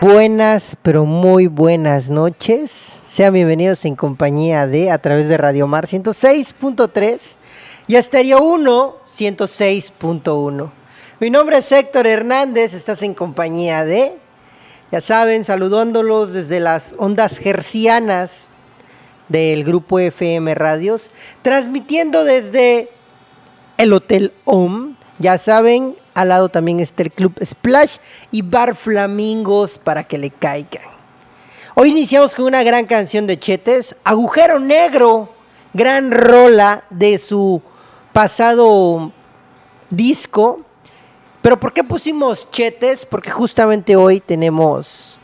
Buenas, pero muy buenas noches. Sean bienvenidos en compañía de a través de Radio Mar 106.3 y Estéreo 1 106.1. Mi nombre es Héctor Hernández, estás en compañía de, ya saben, saludándolos desde las ondas gercianas del grupo FM Radios, transmitiendo desde el Hotel OM. Ya saben, al lado también está el Club Splash y Bar Flamingos para que le caigan. Hoy iniciamos con una gran canción de Chetes, Agujero Negro, gran rola de su pasado disco. Pero ¿por qué pusimos Chetes? Porque justamente hoy tenemos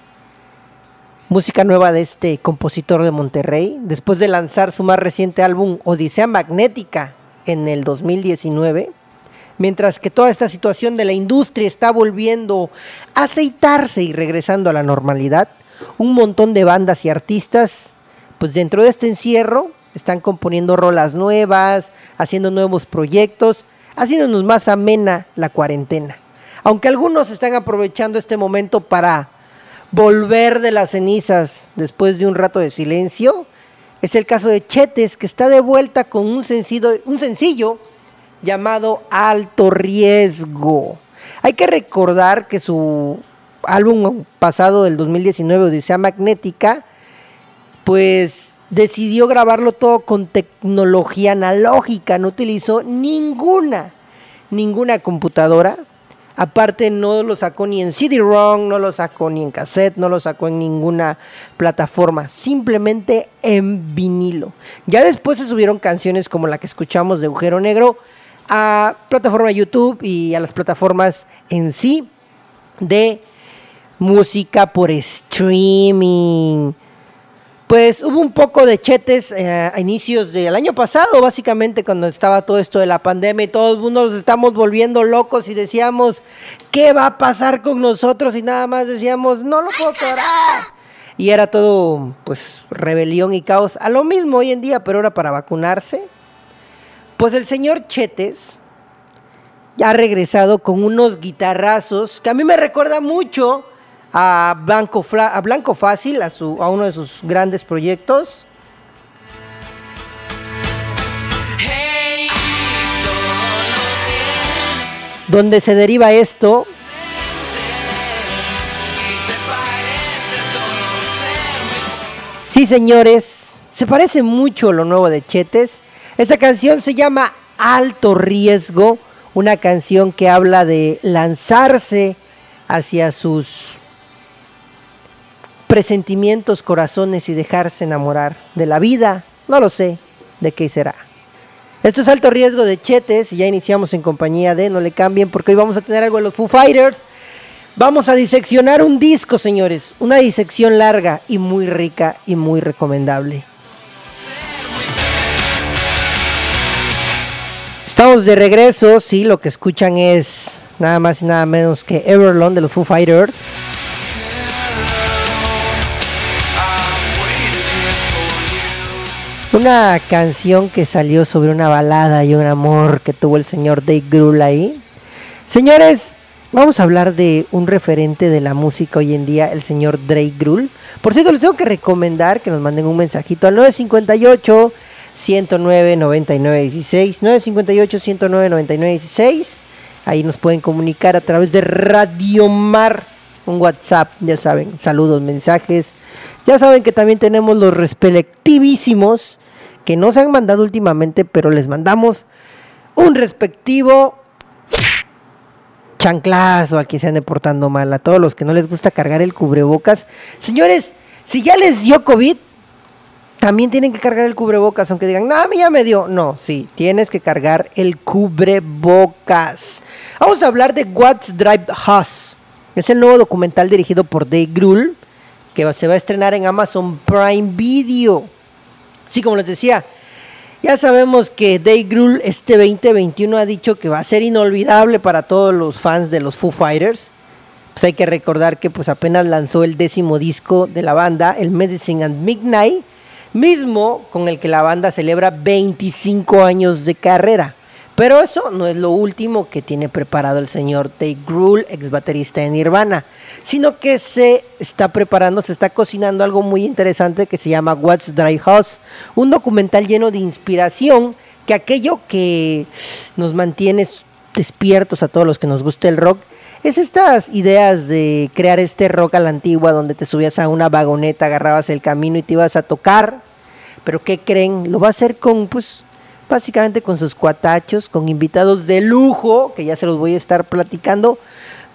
música nueva de este compositor de Monterrey, después de lanzar su más reciente álbum Odisea Magnética en el 2019 mientras que toda esta situación de la industria está volviendo a aceitarse y regresando a la normalidad, un montón de bandas y artistas, pues dentro de este encierro, están componiendo rolas nuevas, haciendo nuevos proyectos, haciéndonos más amena la cuarentena. Aunque algunos están aprovechando este momento para volver de las cenizas después de un rato de silencio, es el caso de Chetes, que está de vuelta con un sencillo, un sencillo llamado Alto Riesgo. Hay que recordar que su álbum pasado del 2019, Odisea Magnética, pues decidió grabarlo todo con tecnología analógica, no utilizó ninguna, ninguna computadora. Aparte no lo sacó ni en CD-ROM, no lo sacó ni en cassette, no lo sacó en ninguna plataforma, simplemente en vinilo. Ya después se subieron canciones como la que escuchamos de Agujero Negro, a plataforma YouTube y a las plataformas en sí de música por streaming. Pues hubo un poco de chetes eh, a inicios del año pasado, básicamente cuando estaba todo esto de la pandemia y todos nos estamos volviendo locos y decíamos, ¿qué va a pasar con nosotros? Y nada más decíamos, no lo puedo parar. Y era todo, pues, rebelión y caos. A lo mismo hoy en día, pero ahora para vacunarse. Pues el señor Chetes ya ha regresado con unos guitarrazos que a mí me recuerda mucho a Blanco, a Blanco Fácil, a, su, a uno de sus grandes proyectos. Donde se deriva esto. Sí, señores, se parece mucho lo nuevo de Chetes. Esta canción se llama Alto Riesgo, una canción que habla de lanzarse hacia sus presentimientos, corazones y dejarse enamorar de la vida. No lo sé de qué será. Esto es Alto Riesgo de Chetes y ya iniciamos en compañía de No le cambien porque hoy vamos a tener algo de los Foo Fighters. Vamos a diseccionar un disco, señores. Una disección larga y muy rica y muy recomendable. Estamos de regreso, sí, lo que escuchan es nada más y nada menos que Everlong de los Foo Fighters. Una canción que salió sobre una balada y un amor que tuvo el señor Dave Grohl ahí. Señores, vamos a hablar de un referente de la música hoy en día, el señor Drake Grohl. Por cierto, les tengo que recomendar que nos manden un mensajito al 958 109 99 16 958 109 99 16 ahí nos pueden comunicar a través de Radio Mar un WhatsApp ya saben saludos mensajes ya saben que también tenemos los respectivísimos que nos han mandado últimamente, pero les mandamos un respectivo chanclazo a quien se ande portando mal, a todos los que no les gusta cargar el cubrebocas. Señores, si ya les dio COVID, también tienen que cargar el cubrebocas, aunque digan, no, a mí ya me dio. No, sí, tienes que cargar el cubrebocas. Vamos a hablar de What's Drive Us. Es el nuevo documental dirigido por Dave Grohl, que se va a estrenar en Amazon Prime Video. Sí, como les decía, ya sabemos que Dave Grohl este 2021 ha dicho que va a ser inolvidable para todos los fans de los Foo Fighters. Pues hay que recordar que pues apenas lanzó el décimo disco de la banda, el Medicine at Midnight, mismo con el que la banda celebra 25 años de carrera. Pero eso no es lo último que tiene preparado el señor Dave Grohl, ex baterista de Nirvana, sino que se está preparando, se está cocinando algo muy interesante que se llama What's Dry House, un documental lleno de inspiración que aquello que nos mantiene despiertos a todos los que nos gusta el rock es estas ideas de crear este rock a la antigua donde te subías a una vagoneta, agarrabas el camino y te ibas a tocar. Pero ¿qué creen? Lo va a hacer con pues básicamente con sus cuatachos, con invitados de lujo, que ya se los voy a estar platicando.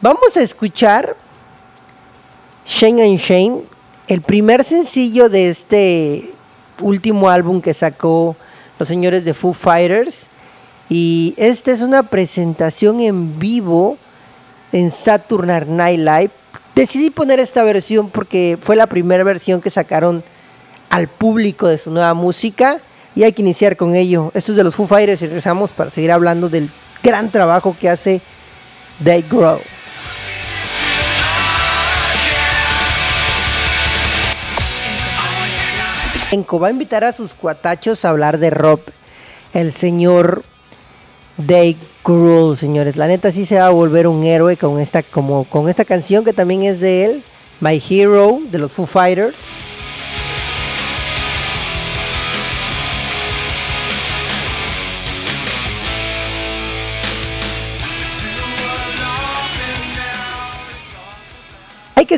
Vamos a escuchar Shane and Shane, el primer sencillo de este último álbum que sacó los señores de Foo Fighters. Y esta es una presentación en vivo en Saturday Night Live. Decidí poner esta versión porque fue la primera versión que sacaron al público de su nueva música y hay que iniciar con ello. Esto es de los Foo Fighters y regresamos para seguir hablando del gran trabajo que hace They Grow. Enco va a invitar a sus cuatachos a hablar de Rob, el señor Dave Grohl, señores. La neta sí se va a volver un héroe con esta, como, con esta canción que también es de él, My Hero, de los Foo Fighters.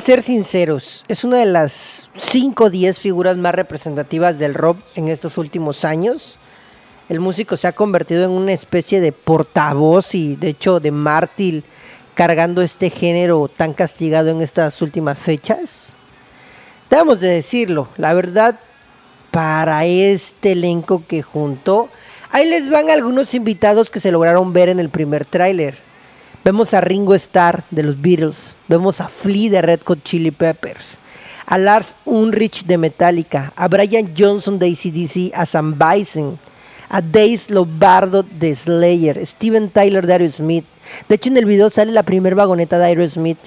Ser sinceros, es una de las 5 o 10 figuras más representativas del rock en estos últimos años. El músico se ha convertido en una especie de portavoz y de hecho de mártir cargando este género tan castigado en estas últimas fechas. Debemos de decirlo, la verdad, para este elenco que juntó, ahí les van algunos invitados que se lograron ver en el primer tráiler. Vemos a Ringo Starr de los Beatles, vemos a Flea de Red Hot Chili Peppers, a Lars Ulrich de Metallica, a Brian Johnson de ACDC, a Sam Bison, a Dave Lombardo de Slayer, Steven Tyler de Aerosmith. De hecho, en el video sale la primera vagoneta de Aerosmith,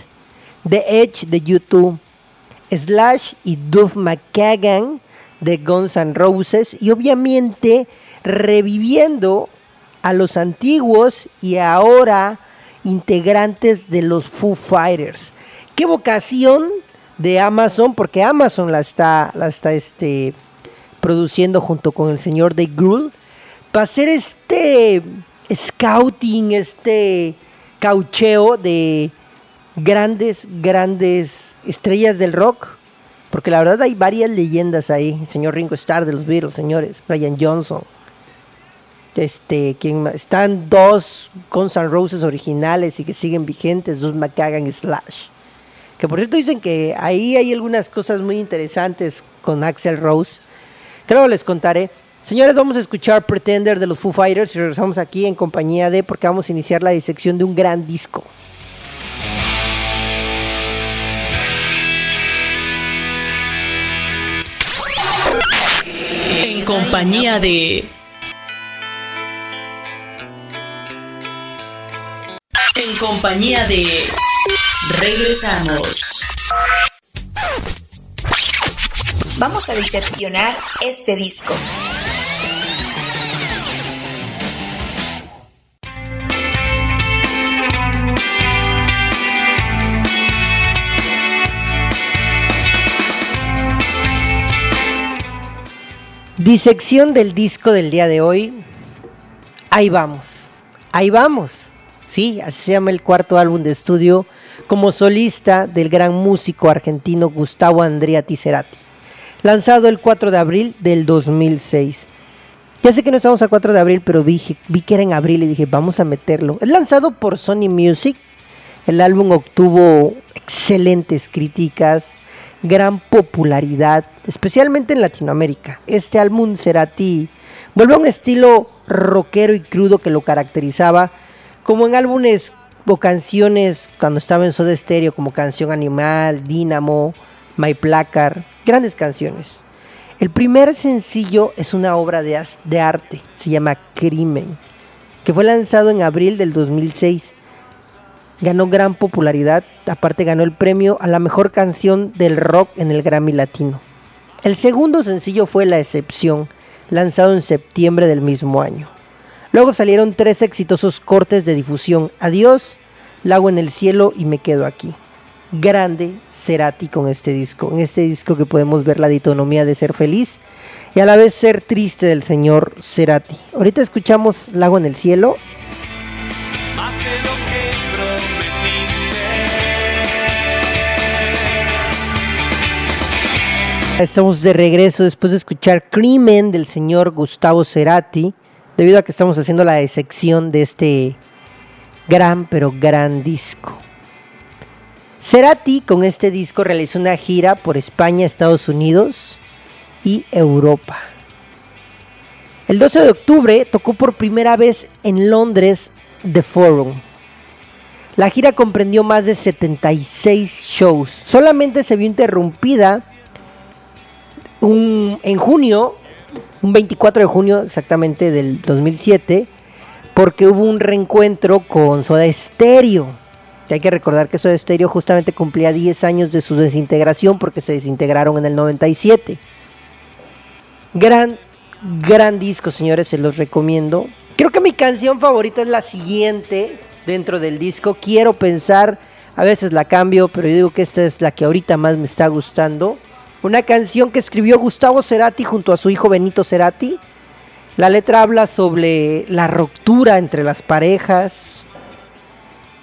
The Edge de YouTube, Slash y Duff McKagan de Guns N' Roses. Y obviamente reviviendo a los antiguos y ahora integrantes de los Foo Fighters. Qué vocación de Amazon, porque Amazon la está, la está este, produciendo junto con el señor de Grohl, para hacer este scouting, este caucheo de grandes, grandes estrellas del rock. Porque la verdad hay varias leyendas ahí. El señor Ringo Starr de los Beatles, señores. Brian Johnson. Este, quien, están dos Guns N' Roses originales y que siguen vigentes, dos McKagan y Slash. Que por cierto dicen que ahí hay algunas cosas muy interesantes con Axel Rose. Creo les contaré. Señores, vamos a escuchar Pretender de los Foo Fighters y regresamos aquí en compañía de porque vamos a iniciar la disección de un gran disco. En compañía de compañía de... Regresamos. Vamos a diseccionar este disco. Disección del disco del día de hoy. Ahí vamos. Ahí vamos. Sí, así se llama el cuarto álbum de estudio como solista del gran músico argentino Gustavo Andrea Ticerati, lanzado el 4 de abril del 2006. Ya sé que no estamos a 4 de abril, pero vi, vi que era en abril y dije, vamos a meterlo. Es lanzado por Sony Music. El álbum obtuvo excelentes críticas, gran popularidad, especialmente en Latinoamérica. Este álbum Cerati vuelve a un estilo rockero y crudo que lo caracterizaba, como en álbumes o canciones cuando estaba en Soda Stereo, como Canción Animal, Dynamo, My Placar, grandes canciones. El primer sencillo es una obra de, de arte, se llama Crimen, que fue lanzado en abril del 2006. Ganó gran popularidad, aparte ganó el premio a la mejor canción del rock en el Grammy Latino. El segundo sencillo fue La Excepción, lanzado en septiembre del mismo año. Luego salieron tres exitosos cortes de difusión, Adiós, Lago en el Cielo y Me Quedo Aquí. Grande Cerati con este disco. En este disco que podemos ver la ditonomía de ser feliz y a la vez ser triste del señor Cerati. Ahorita escuchamos Lago en el Cielo. Estamos de regreso después de escuchar Crimen del señor Gustavo Cerati, debido a que estamos haciendo la disección de este gran pero gran disco. Cerati con este disco realizó una gira por España, Estados Unidos y Europa. El 12 de octubre tocó por primera vez en Londres The Forum. La gira comprendió más de 76 shows. Solamente se vio interrumpida en junio, un 24 de junio exactamente del 2007, porque hubo un reencuentro con Soda Stereo hay que recordar que Soda Stereo justamente cumplía 10 años de su desintegración porque se desintegraron en el 97. Gran, gran disco, señores, se los recomiendo. Creo que mi canción favorita es la siguiente dentro del disco. Quiero pensar, a veces la cambio, pero yo digo que esta es la que ahorita más me está gustando. Una canción que escribió Gustavo Cerati junto a su hijo Benito Cerati. La letra habla sobre la ruptura entre las parejas,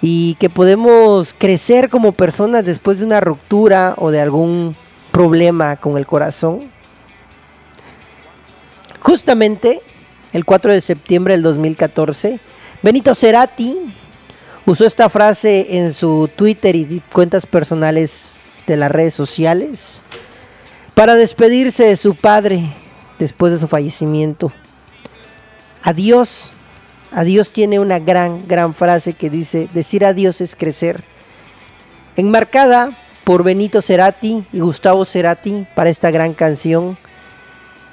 y que podemos crecer como personas después de una ruptura o de algún problema con el corazón. Justamente el 4 de septiembre del 2014, Benito Cerati usó esta frase en su Twitter y cuentas personales de las redes sociales para despedirse de su padre después de su fallecimiento. Adiós, Adiós tiene una gran, gran frase que dice, decir adiós es crecer. Enmarcada por Benito Cerati y Gustavo Cerati para esta gran canción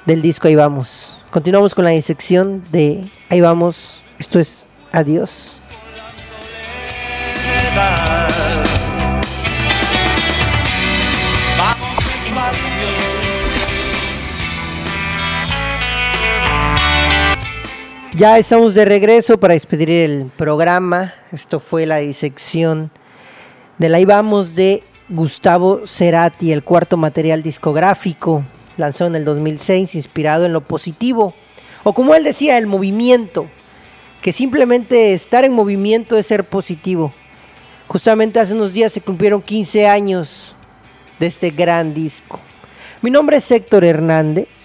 del disco Ahí vamos. Continuamos con la disección de Ahí vamos. Esto es Adiós. Ya estamos de regreso para despedir el programa. Esto fue la disección de la Vamos de Gustavo Cerati, el cuarto material discográfico, lanzado en el 2006, inspirado en lo positivo, o como él decía, el movimiento, que simplemente estar en movimiento es ser positivo. Justamente hace unos días se cumplieron 15 años de este gran disco. Mi nombre es Héctor Hernández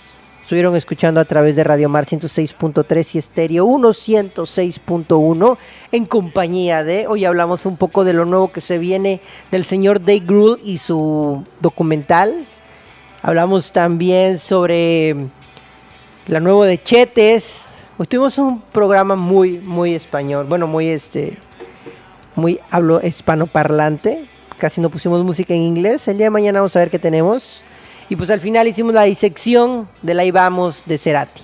Estuvieron escuchando a través de Radio Mar 106.3 y Estéreo 106.1 en compañía de, hoy hablamos un poco de lo nuevo que se viene del señor Dave Grohl y su documental. Hablamos también sobre la nuevo de Chetes. Hoy tuvimos un programa muy, muy español, bueno, muy este, muy hablo hispanoparlante. Casi no pusimos música en inglés. El día de mañana vamos a ver qué tenemos. Y pues al final hicimos la disección de la Ibamos de Cerati.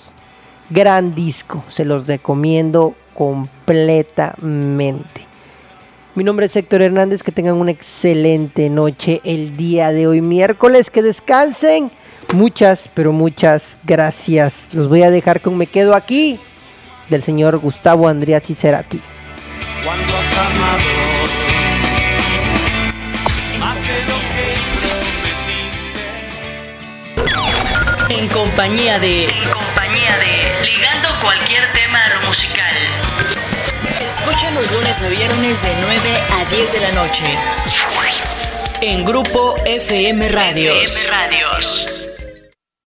Gran disco, se los recomiendo completamente. Mi nombre es Héctor Hernández, que tengan una excelente noche el día de hoy miércoles, que descansen. Muchas, pero muchas gracias. Los voy a dejar con Me Quedo Aquí del señor Gustavo Andriachi Cerati. Cuando En compañía de. En compañía de. Ligando cualquier tema a lo musical. Escucha los lunes a viernes de 9 a 10 de la noche. En Grupo FM Radios. FM Radios.